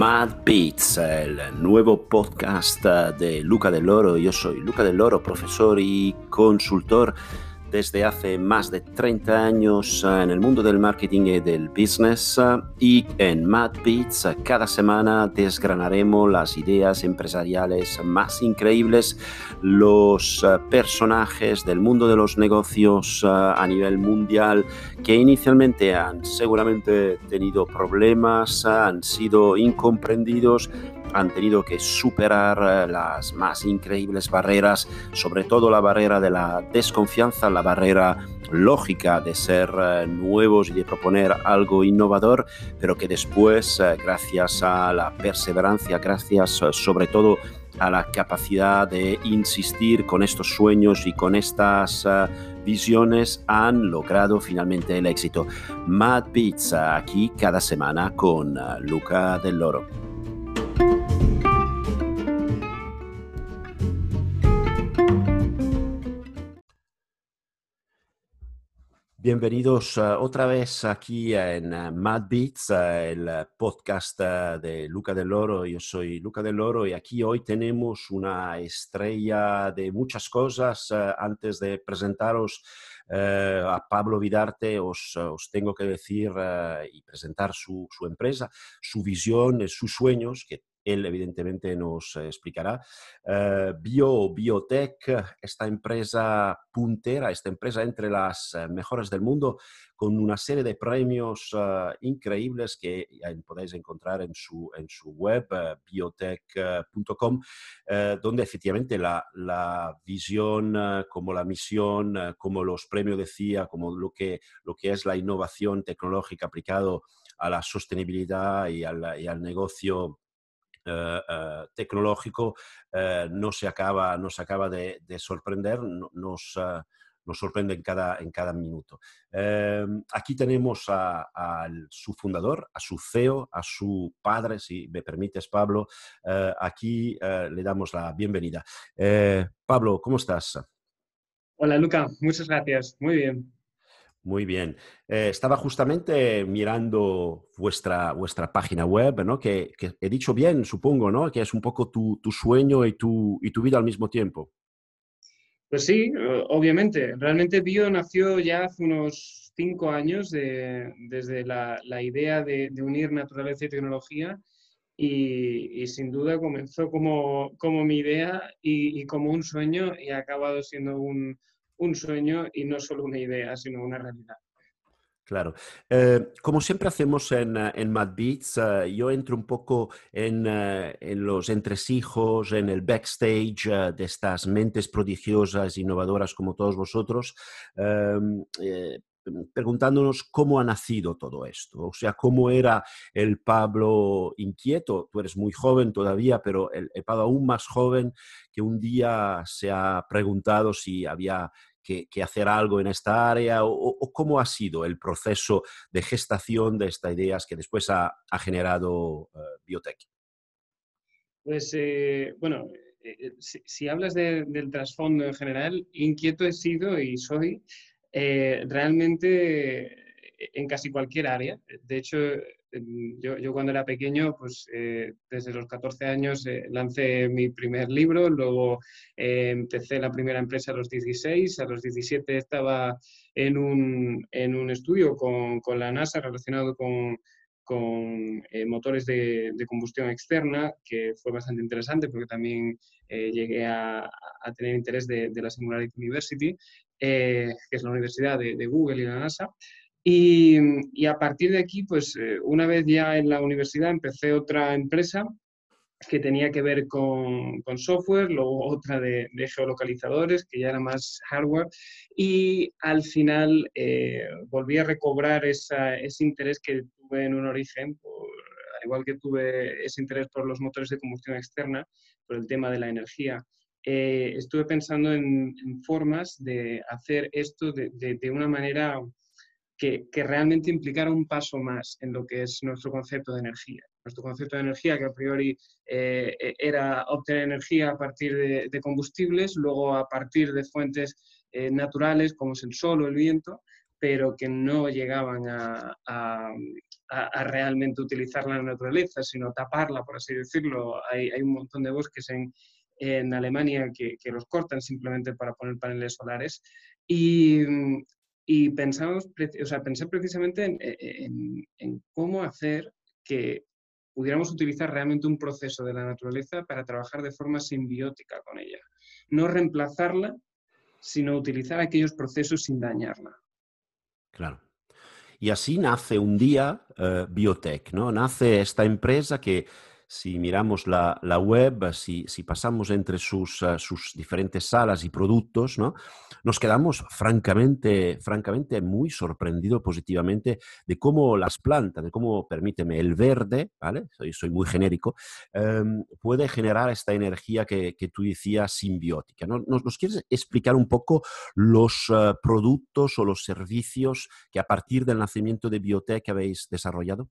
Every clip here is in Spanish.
Mad Beats, el nuevo podcast de Luca del Loro. Yo soy Luca del Loro, profesor y consultor desde hace más de 30 años eh, en el mundo del marketing y del business eh, y en Mad Beats eh, cada semana desgranaremos las ideas empresariales más increíbles, los personajes del mundo de los negocios a nivel mundial que inicialmente han seguramente tenido problemas, han sido incomprendidos han tenido que superar eh, las más increíbles barreras, sobre todo la barrera de la desconfianza, la barrera lógica de ser eh, nuevos y de proponer algo innovador, pero que después, eh, gracias a la perseverancia, gracias sobre todo a la capacidad de insistir con estos sueños y con estas visiones han logrado finalmente el éxito. Mad Pizza aquí cada semana con Luca del Loro. Bienvenidos uh, otra vez aquí en uh, Mad Beats, uh, el podcast de Luca del Loro. Yo soy Luca del Loro y aquí hoy tenemos una estrella de muchas cosas. antes de presentaros a Pablo Vidarte, os, os tengo que decir y presentar su, su, empresa, su visión, sus sueños, que él evidentemente nos eh, explicará. Eh, Bio, Biotech, esta empresa puntera, esta empresa entre las eh, mejores del mundo, con una serie de premios increíbles que podéis encontrar en su, en su web, biotech.com, donde efectivamente la, la visión, como la misión, como los premios decía, como lo que, lo que es la innovación tecnológica aplicado a la sostenibilidad y al, y al negocio eh, eh, tecnológico eh, no se acaba, no se acaba de, sorprender, nos, sorprende en cada, en cada minuto. aquí tenemos a, su fundador, a su CEO, a su padre, si me permites, Pablo. aquí le damos la bienvenida. Pablo, ¿cómo estás? Hola, Luca. Muchas gracias. Muy bien. Muy bien. Eh, estaba justamente mirando vuestra, vuestra página web, ¿no? Que, he dicho bien, supongo, ¿no? Que es un poco tu, sueño y tu, y tu vida al mismo tiempo. Pues sí, obviamente. Realmente Bio nació ya hace unos cinco años desde la, idea de, unir naturaleza y tecnología y, sin duda comenzó como, como mi idea y, y, como un sueño y ha acabado siendo un, un sueño y no solo una idea, sino una realidad. Claro. Eh, como siempre hacemos en, eh, en Mad Beats, eh, yo entro un poco en, en, los entresijos, en el backstage de estas mentes prodigiosas, innovadoras como todos vosotros, em, preguntándonos cómo ha nacido todo esto, o sea, cómo era el Pablo inquieto, tú eres muy joven todavía, pero el, el Pablo aún más joven que un día se ha preguntado si había que, hacer algo en esta área o, cómo ha sido el proceso de gestación de estas ideas que después ha, generado uh, Biotech? Pues eh, bueno, eh, si, hablas del trasfondo en general, inquieto he sido y soy realmente en casi cualquier área. De hecho, yo, yo, cuando era pequeño, pues eh, desde los 14 años eh, lancé mi primer libro, luego eh, empecé la primera empresa a los 16, a los 17 estaba en un, en un estudio con, con, la NASA relacionado con, con motores de, de, combustión externa, que fue bastante interesante porque también llegué a, a, tener interés de, la Singularity University, que es la universidad de Google y la NASA. Y, a partir de aquí, pues eh, una vez ya en la universidad empecé otra empresa que tenía que ver con, software, luego otra de, geolocalizadores, que ya era más hardware, y al final eh, volví a recobrar ese interés que tuve en un origen, al igual que tuve ese interés por los motores de combustión externa, por el tema de la energía. Eh, estuve pensando en, formas de hacer esto de, de una manera que, realmente implicara un paso más en lo que es nuestro concepto de energía. Nuestro concepto de energía, que a priori eh, e, era obtener energía a partir de, combustibles, luego a partir de fuentes eh, naturales como es el sol o el viento, pero que no llegaban a, a, realmente utilizar la naturaleza, sino taparla, por así decirlo. Hay, un montón de bosques en, Alemania que, los cortan simplemente para poner paneles solares. Y, pensamos, o sea, pensé precisamente en, cómo hacer que pudiéramos utilizar realmente un proceso de la naturaleza para trabajar de forma simbiótica con ella. No reemplazarla, sino utilizar aquellos procesos sin dañarla. Claro. Y así nace un día uh, Biotech, ¿no? Nace esta empresa que si miramos la, web, si, pasamos entre sus, eh, sus, diferentes salas y productos, ¿no? nos quedamos francamente, francamente muy sorprendidos positivamente de cómo las plantas, de cómo, permíteme, el verde, ¿vale? soy, soy muy genérico, em, puede generar esta energía que, tú decías simbiótica. ¿Nos, ¿Nos, quieres explicar un poco los eh, productos o los servicios que a partir del nacimiento de Biotech habéis desarrollado?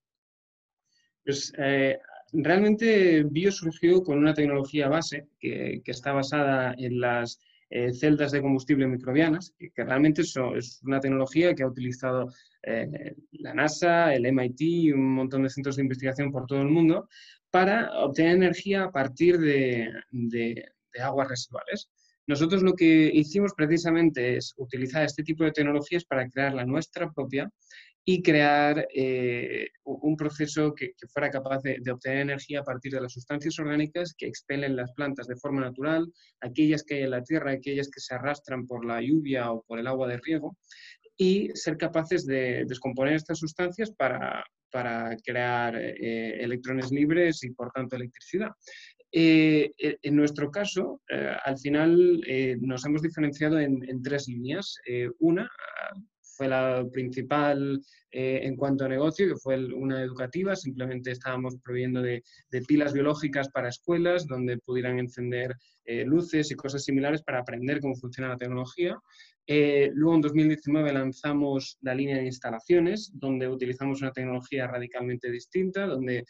Pues eh, realmente Bio surgió con una tecnología base que, está basada en las eh, celdas de combustible microbianas, que, realmente es una tecnología que ha utilizado eh, la NASA, el MIT y un montón de centros de investigación por todo el mundo para obtener energía a partir de, de aguas residuales. Nosotros lo que hicimos precisamente es utilizar este tipo de tecnologías para crear la nuestra propia y crear eh, un proceso que, fuera capaz de, obtener energía a partir de las sustancias orgánicas que expelen las plantas de forma natural, aquellas que hay en la tierra, aquellas que se arrastran por la lluvia o por el agua de riego, y ser capaces de descomponer estas sustancias para, para crear eh, electrones libres y, por tanto, electricidad. Eh, en nuestro caso, al final nos hemos diferenciado en, en tres líneas. una, fue la principal eh, en cuanto a negocio, que fue una educativa. Simplemente estábamos proveyendo de, pilas biológicas para escuelas donde pudieran encender eh, luces y cosas similares para aprender cómo funciona la tecnología. Eh, luego, en 2019, lanzamos la línea de instalaciones, donde utilizamos una tecnología radicalmente distinta, donde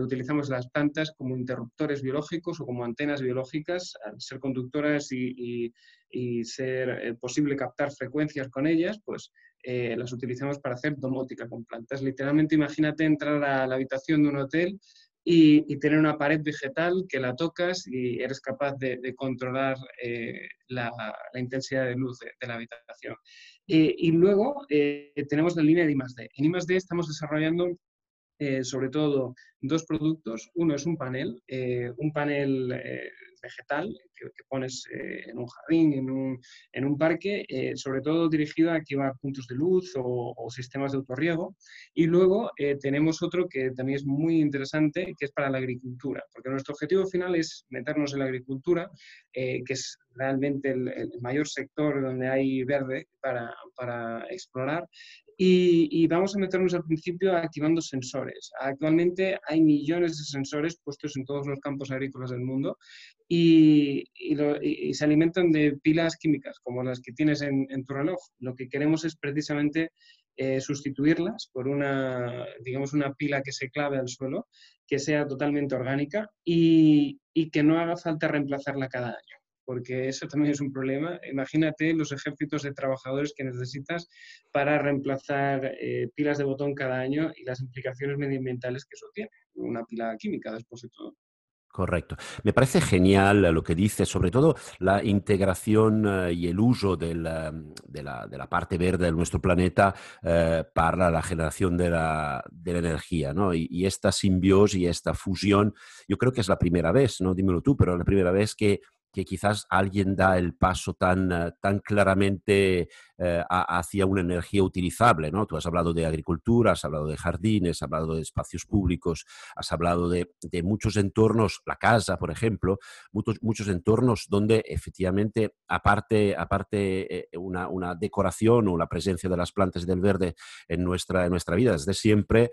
utilizamos las plantas como interruptores biológicos o como antenas biológicas, al ser conductoras y, y ser posible captar frecuencias con ellas, pues eh, las utilizamos para hacer domótica con plantas. Literalmente imagínate entrar a la habitación de un hotel y, tener una pared vegetal que la tocas y eres capaz de, controlar eh, la, intensidad de luz de, la habitación. Eh, y luego tenemos la línea de I+.D. En I+.D. estamos desarrollando sobre todo dos productos. Uno es un panel, un panel vegetal que, pones eh, en un jardín, en un, en un parque, eh, sobre todo dirigido a activar puntos de luz o, sistemas de autorriego. Y luego eh, tenemos otro que también es muy interesante, que es para la agricultura, porque nuestro objetivo final es meternos en la agricultura, que es realmente el, el, mayor sector donde hay verde para, para explorar. Y, vamos a meternos al principio activando sensores. Actualmente hay millones de sensores puestos en todos los campos agrícolas del mundo y, se alimentan de pilas químicas como las que tienes en, tu reloj. Lo que queremos es precisamente eh, sustituirlas por una, digamos, una pila que se clave al suelo, que sea totalmente orgánica y que no haga falta reemplazarla cada año porque eso también es un problema. Imagínate los ejércitos de trabajadores que necesitas para reemplazar eh, pilas de botón cada año y las implicaciones medioambientales que eso tiene, una pila química después de todo. Correcto. Me parece genial lo que dice, sobre todo la integración eh, y el uso de la, parte verde de nuestro planeta eh, para la generación de la, energía, ¿no? Y, esta simbiosis y esta fusión, yo creo que es la primera vez, ¿no? Dímelo tú, pero la primera vez que que quizás alguien da el paso tan, eh, tan claramente eh, hacia una energía utilizable. ¿no? Tú has hablado de agricultura, has hablado de jardines, has hablado de espacios públicos, has hablado de, muchos entornos, la casa, por ejemplo, muchos, muchos entornos donde efectivamente, aparte, aparte eh, una, una, decoración o la presencia de las plantas del verde en nuestra, en nuestra vida, desde siempre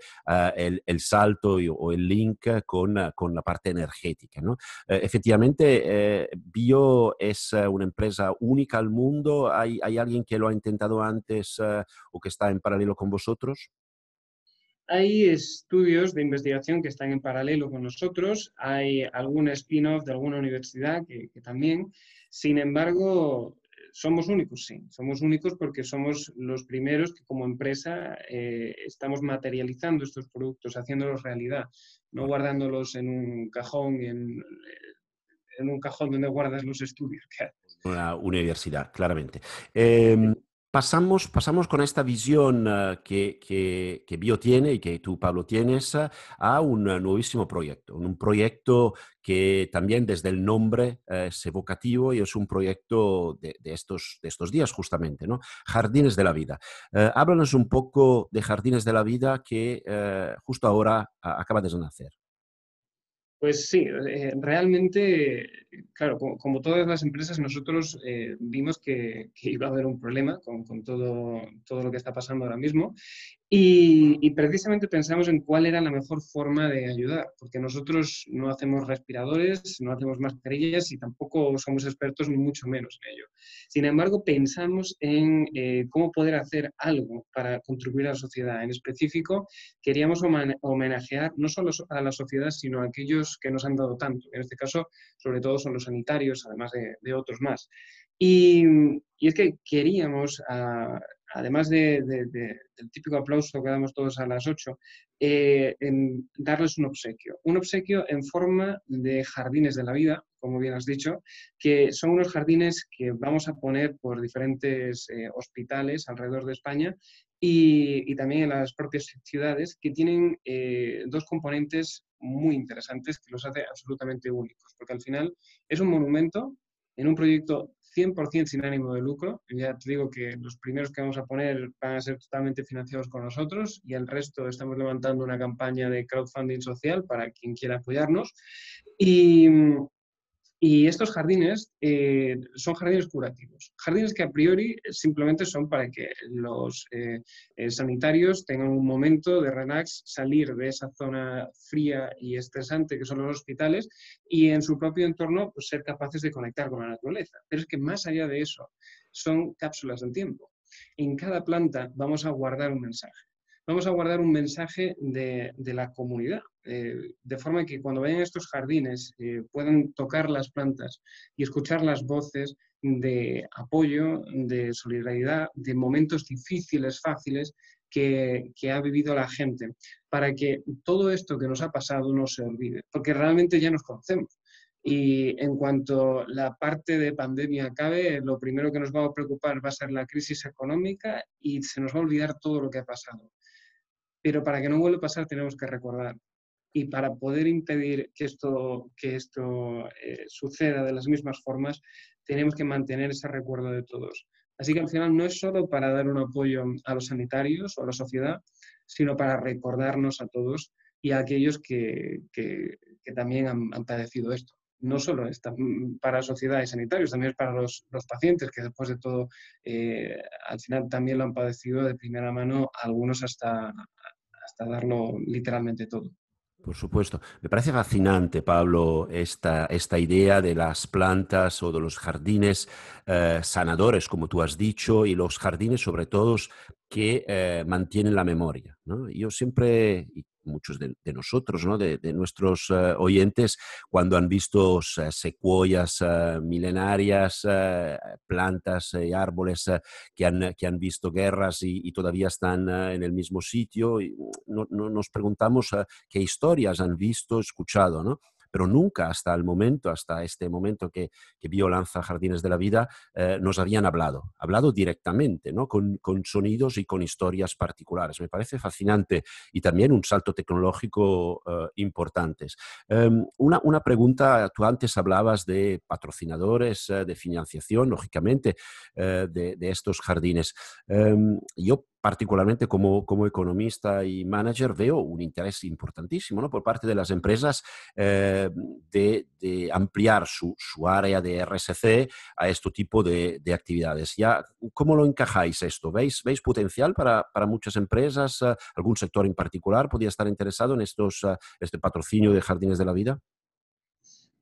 el, el, salto o el link con, con la parte energética. ¿no? efectivamente, Bio es eh, una empresa única al mundo? ¿Hay, alguien que lo ha intentado antes eh, o que está en paralelo con vosotros? Hay estudios de investigación que están en paralelo con nosotros, hay algún spin-off de alguna universidad que, también, sin embargo, somos únicos, sí, somos únicos porque somos los primeros que como empresa eh, estamos materializando estos productos, haciéndolos realidad, no guardándolos en un cajón, en, en un cajón donde guardas los estudios. Una universidad, claramente. Pasamos, pasamos con esta visión uh, que, que, Bio tiene y que tú, Pablo, tienes uh, a un nuevísimo proyecto. Un proyecto que también desde el nombre es evocativo y es un proyecto de, de, estos, de estos días justamente, ¿no? Jardines de la Vida. háblanos un poco de Jardines de la Vida que justo ahora acaba de nacer. Pues sí, eh, realmente, claro, como, todas las empresas, nosotros eh, vimos que, iba a haber un problema con, con, todo, todo lo que está pasando ahora mismo y, precisamente pensamos en cuál era la mejor forma de ayudar, porque nosotros no hacemos respiradores, no hacemos mascarillas y tampoco somos expertos ni mucho menos en ello. Sin embargo, pensamos en eh, cómo poder hacer algo para contribuir a la sociedad. En específico, queríamos homenajear no solo a la sociedad, sino a aquellos que nos han dado tanto. En este caso, sobre todo son los sanitarios, además de, otros más. Y, y, es que queríamos... a además del típico aplauso que damos todos a las 8, eh, darles un obsequio. Un obsequio en forma de jardines de la vida, como bien has dicho, que son unos jardines que vamos a poner por diferentes eh, hospitales alrededor de España y, también en las propias ciudades, que tienen eh, dos componentes muy interesantes que los hace absolutamente únicos, porque al final es un monumento en un proyecto 100% sin ánimo de lucro. Ya te digo que los primeros que vamos a poner van a ser totalmente financiados con nosotros y el resto estamos levantando una campaña de crowdfunding social para quien quiera apoyarnos. Y, y estos jardines eh, son jardines curativos, jardines que a priori simplemente son para que los eh, eh, sanitarios tengan un momento de relax, salir de esa zona fría y estresante que son los hospitales y en su propio entorno pues, ser capaces de conectar con la naturaleza. Pero es que más allá de eso, son cápsulas del tiempo. En cada planta vamos a guardar un mensaje vamos a guardar un mensaje de, la comunidad, eh, de forma que cuando vayan a estos jardines eh, puedan tocar las plantas y escuchar las voces de apoyo, de solidaridad, de momentos difíciles, fáciles que, que, ha vivido la gente, para que todo esto que nos ha pasado no se olvide, porque realmente ya nos conocemos. Y en cuanto la parte de pandemia acabe, lo primero que nos va a preocupar va a ser la crisis económica y se nos va a olvidar todo lo que ha pasado. Pero para que no vuelva a pasar tenemos que recordar. Y para poder impedir que esto, que esto eh, suceda de las mismas formas, tenemos que mantener ese recuerdo de todos. Así que al final no es solo para dar un apoyo a los sanitarios o a la sociedad, sino para recordarnos a todos y a aquellos que, que, también han, han, padecido esto. No solo es para sociedades sanitarios, también es para los, los pacientes que después de todo eh, al final también lo han padecido de primera mano, algunos hasta, hasta darlo literalmente todo. Por supuesto. Me parece fascinante, Pablo, esta, esta idea de las plantas o de los jardines eh, sanadores, como tú has dicho, y los jardines sobre todo que eh, mantienen la memoria. Yo siempre, muchos de, nosotros, ¿no? de, nuestros eh, oyentes, cuando han visto secuoyas eh, milenarias, plantas y árboles que, han, que han visto guerras y, todavía están en el mismo sitio, y no, nos preguntamos qué historias han visto, escuchado. ¿no? Pero nunca hasta el momento, hasta este momento que, que Bio lanza Jardines de la Vida, eh, nos habían hablado, hablado directamente, ¿no? Con, sonidos y con historias particulares. Me parece fascinante y también un salto tecnológico eh, importante. Em, una, pregunta, tú antes hablabas de patrocinadores, eh, de financiación, lógicamente, de, de, estos jardines. Em, yo particularmente como, como economista y manager, veo un interés importantísimo ¿no? por parte de las empresas eh, de, de, ampliar su, su, área de RSC a este tipo de, de, actividades. Ya, ¿Cómo lo encajáis esto? ¿Veis, veis potencial para, para muchas empresas? ¿Algún sector en particular podría estar interesado en estos, este patrocinio de Jardines de la Vida?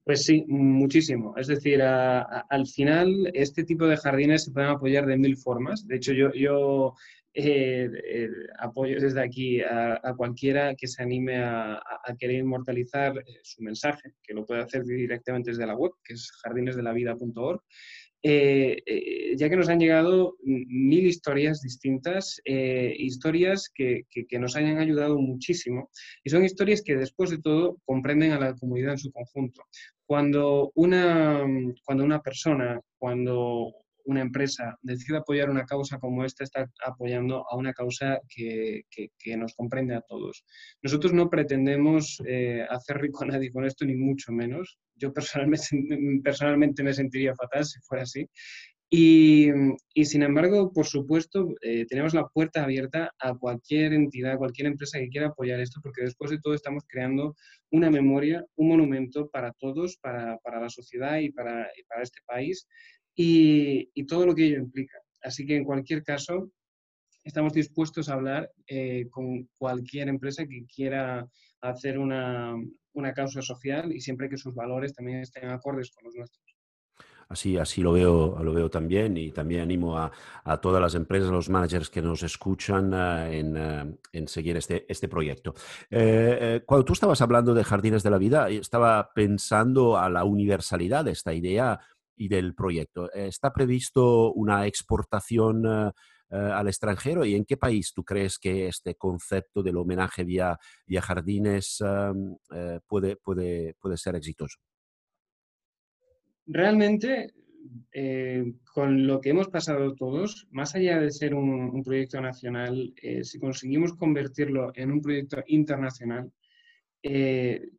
Pues sí, muchísimo. Es decir, al final este tipo de jardines se pueden apoyar de mil formas. De hecho, yo eh, eh, apoyo desde aquí a, cualquiera que se anime a, querer inmortalizar eh, su mensaje, que lo puede hacer directamente desde la web, que es jardinesdelavida.org. eh, eh, ya que nos han llegado mil historias distintas, eh, historias que, nos hayan ayudado muchísimo y son historias que después de todo comprenden a la comunidad en su conjunto. Cuando una, cuando una persona, cuando una empresa decide apoyar una causa como esta, está apoyando a una causa que, nos comprende a todos. Nosotros no pretendemos hacer rico a nadie con esto, ni mucho menos yo personalmente, personalmente me sentiría fatal si fuera así. Y, y sin embargo, por supuesto, eh, tenemos la puerta abierta a cualquier entidad, a cualquier empresa que quiera apoyar esto, porque después de todo estamos creando una memoria, un monumento para todos, para, para la sociedad y para, para este país, y, y, todo lo que ello implica. Así que en cualquier caso, estamos dispuestos a hablar eh, con cualquier empresa que quiera hacer una, una causa social y siempre que sus valores también estén acordes con los nuestros. Así, así lo, veo, lo veo también y también animo a, a todas las empresas, a los managers que nos escuchan eh, en, eh, en, seguir este, este proyecto. Eh, cuando tú estabas hablando de Jardines de la Vida, estaba pensando a la universalidad de esta idea y del proyecto. ¿Está previsto una exportación? Eh, al extranjero y en qué país tú crees que este concepto del homenaje vía, vía jardines eh, puede, puede, puede ser exitoso? Realmente, eh, con lo que hemos pasado todos, más allá de ser un, proyecto nacional, si conseguimos convertirlo en un proyecto internacional,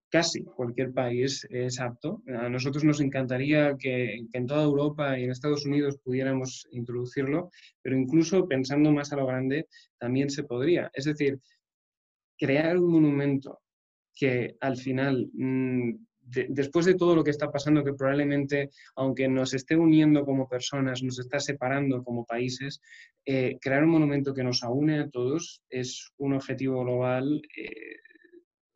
casi cualquier país es apto. A nosotros nos encantaría que, en toda Europa y en Estados Unidos pudiéramos introducirlo, pero incluso pensando más a lo grande, también se podría. Es decir, crear un monumento que al final, mm, después de todo lo que está pasando, que probablemente, aunque nos esté uniendo como personas, nos está separando como países, eh, crear un monumento que nos aúne a todos es un objetivo global. Eh,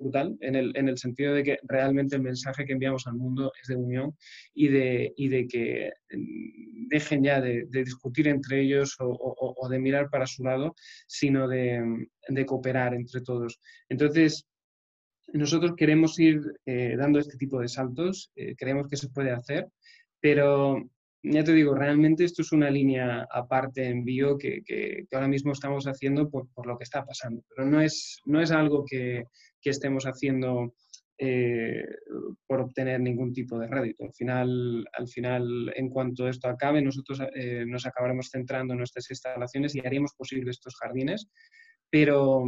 brutal, en el, en el, sentido de que realmente el mensaje que enviamos al mundo es de unión y de, y de que mm, dejen ya de, discutir entre ellos o, de mirar para su lado, sino de, de cooperar entre todos. Entonces, nosotros queremos ir eh, dando este tipo de saltos, eh, creemos que se puede hacer, pero ya te digo, realmente esto es una línea aparte en bio que, que, ahora mismo estamos haciendo por, por, lo que está pasando, pero no es, no es algo que, que estemos haciendo eh, por obtener ningún tipo de rédito. Al final, al final en cuanto esto acabe, nosotros eh, nos acabaremos centrando en nuestras instalaciones y haríamos posible estos jardines, pero,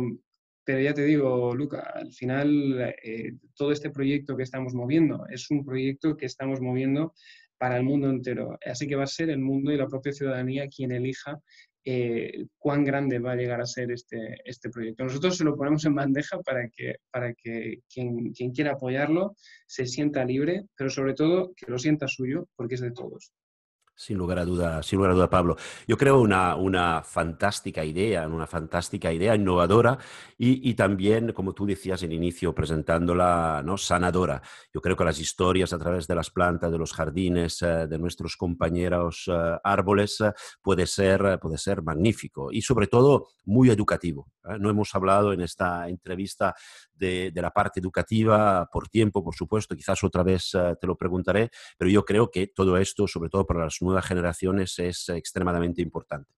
pero ya te digo, Luca, al final eh, todo este proyecto que estamos moviendo es un proyecto que estamos moviendo para el mundo entero. Así que va a ser el mundo y la propia ciudadanía quien elija eh, cuán grande va a llegar a ser este, este proyecto. Nosotros se lo ponemos en bandeja para que, para que quien, quien quiera apoyarlo se sienta libre, pero sobre todo que lo sienta suyo, porque es de todos. Sin lugar a duda, sin lugar a duda, Pablo. Yo creo una, una fantástica idea, una fantástica idea innovadora y, también, como tú decías en inicio, presentándola ¿no? sanadora. Yo creo que las historias a través de las plantas, de los jardines, eh, de nuestros compañeros eh, árboles, eh, puede, ser, puede ser magnífico y sobre todo muy educativo. No hemos hablado en esta entrevista de, de, la parte educativa por tiempo, por supuesto, quizás otra vez te lo preguntaré, pero yo creo que todo esto, sobre todo para las nuevas generaciones es extremadamente importante.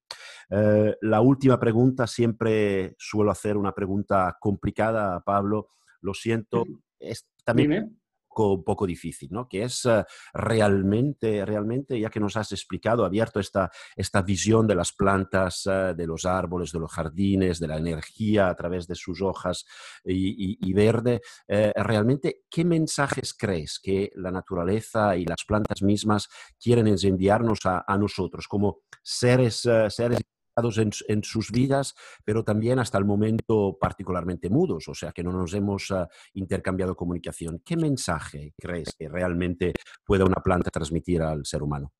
Eh, la última pregunta, siempre suelo hacer una pregunta complicada, Pablo, lo siento, es también un poco difícil, ¿no? Que es eh, realmente, realmente, ya que nos has explicado, abierto esta, esta visión de las plantas, eh, de los árboles, de los jardines, de la energía a través de sus hojas y, verde, eh, realmente, ¿qué mensajes crees que la naturaleza y las plantas mismas quieren enviarnos a, a nosotros como seres, seres en, sus vidas, pero también hasta el momento particularmente mudos, o sea que no nos hemos ah, intercambiado comunicación. ¿Qué mensaje crees que realmente pueda una planta transmitir al ser humano?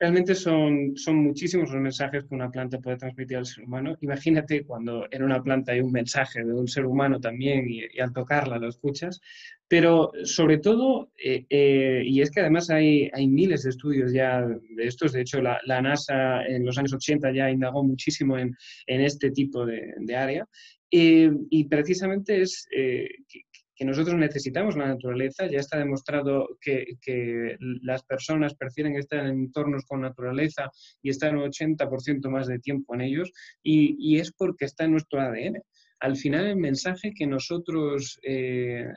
Realmente son, son muchísimos los mensajes que una planta puede transmitir al ser humano. Imagínate cuando en una planta hay un mensaje de un ser humano también y, al tocarla lo escuchas. Pero sobre todo, eh, eh, y es que además hay, hay miles de estudios ya de estos, de hecho la, la NASA en los años 80 ya indagó muchísimo en, en este tipo de, de área, eh, y precisamente es que nosotros necesitamos la naturaleza, ya está demostrado que, que las personas prefieren estar en entornos con naturaleza y estar un 80% más de tiempo en ellos, y, y, es porque está en nuestro ADN. Al final el mensaje que nosotros eh,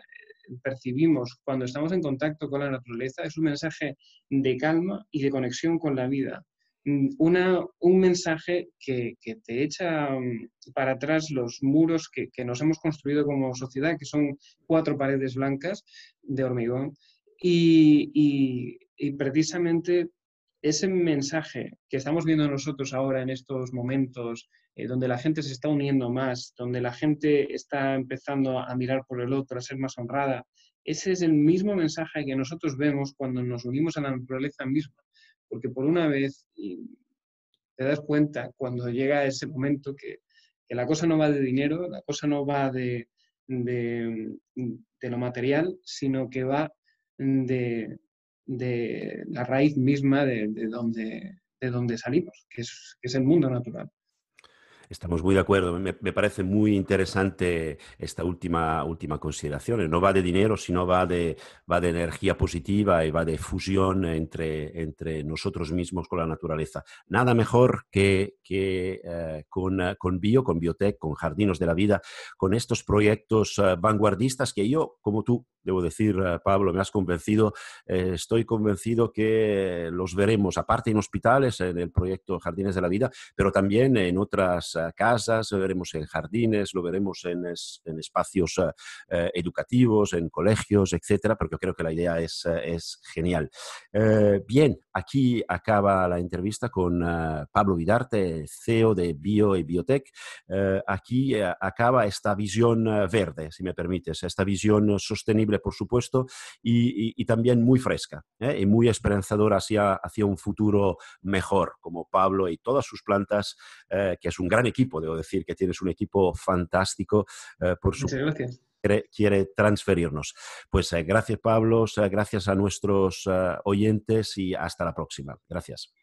percibimos cuando estamos en contacto con la naturaleza es un mensaje de calma y de conexión con la vida. Mm, una, un mensaje que, que, te echa mm, para atrás los muros que, que, nos hemos construido como sociedad, que son cuatro paredes blancas de hormigón. Y, y, precisamente ese mensaje que estamos viendo nosotros ahora en estos momentos, eh, donde la gente se está uniendo más, donde la gente está empezando a mirar por el otro, a ser más honrada, ese es el mismo mensaje que nosotros vemos cuando nos unimos a la naturaleza misma. Porque por una vez te das cuenta cuando llega ese momento que, que la cosa no va de dinero, la cosa no va de, de, lo material, sino que va de, de la raíz misma de, de, donde, de donde salimos, que es, que es el mundo natural. Estamos muy de acuerdo. Me, parece muy interesante esta última, última consideración. No va de dinero, sino va de, va de energía positiva y va de fusión entre, entre nosotros mismos con la naturaleza. Nada mejor que, que eh, con, con Bio, con Biotech, con Jardinos de la Vida, con estos proyectos uh, vanguardistas que yo, como tú, debo decir, uh, Pablo, me has convencido. Eh, estoy convencido que los veremos, aparte en hospitales, en el proyecto Jardines de la Vida, pero también en otras casas, lo veremos en jardines, lo veremos en, en espacios uh, educativos, en colegios, etcétera, porque creo que la idea es, es genial. Bien, aquí acaba la entrevista con Pablo Vidarte, CEO de Bio y Biotech. aquí acaba esta visión verde, si me permites, esta visión sostenible, por supuesto, y, y, también muy fresca ¿eh? y muy esperanzadora hacia, hacia un futuro mejor, como Pablo y todas sus plantas, que es un gran equipo, debo decir que tienes un equipo fantástico. Eh, por su gracias. Quiere, transferirnos. Pues eh, gracias, Pablo, gracias a nuestros uh, oyentes y hasta la próxima. Gracias.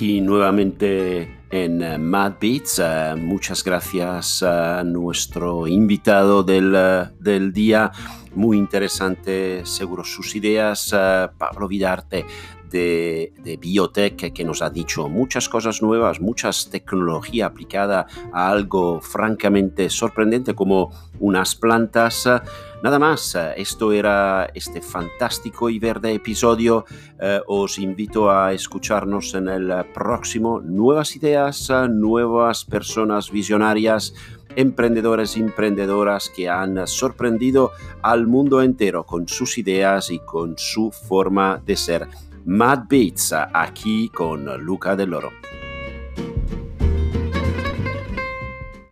Aquí nuevamente en uh, Mad Beats. Uh, muchas gracias a nuestro invitado del, uh, del, día. Muy interesante, seguro sus ideas. Pablo Vidarte de, de, biotech que nos ha dicho muchas cosas nuevas, muchas tecnología aplicada a algo francamente sorprendente como unas plantas. Nada más, esto era este fantástico y verde episodio. Eh, os invito a escucharnos en el próximo. Nuevas ideas, nuevas personas visionarias emprendedores emprendedoras que han sorprendido al mundo entero con sus ideas y con su forma de ser. Mad Beats a chi con Luca Dell'Oro.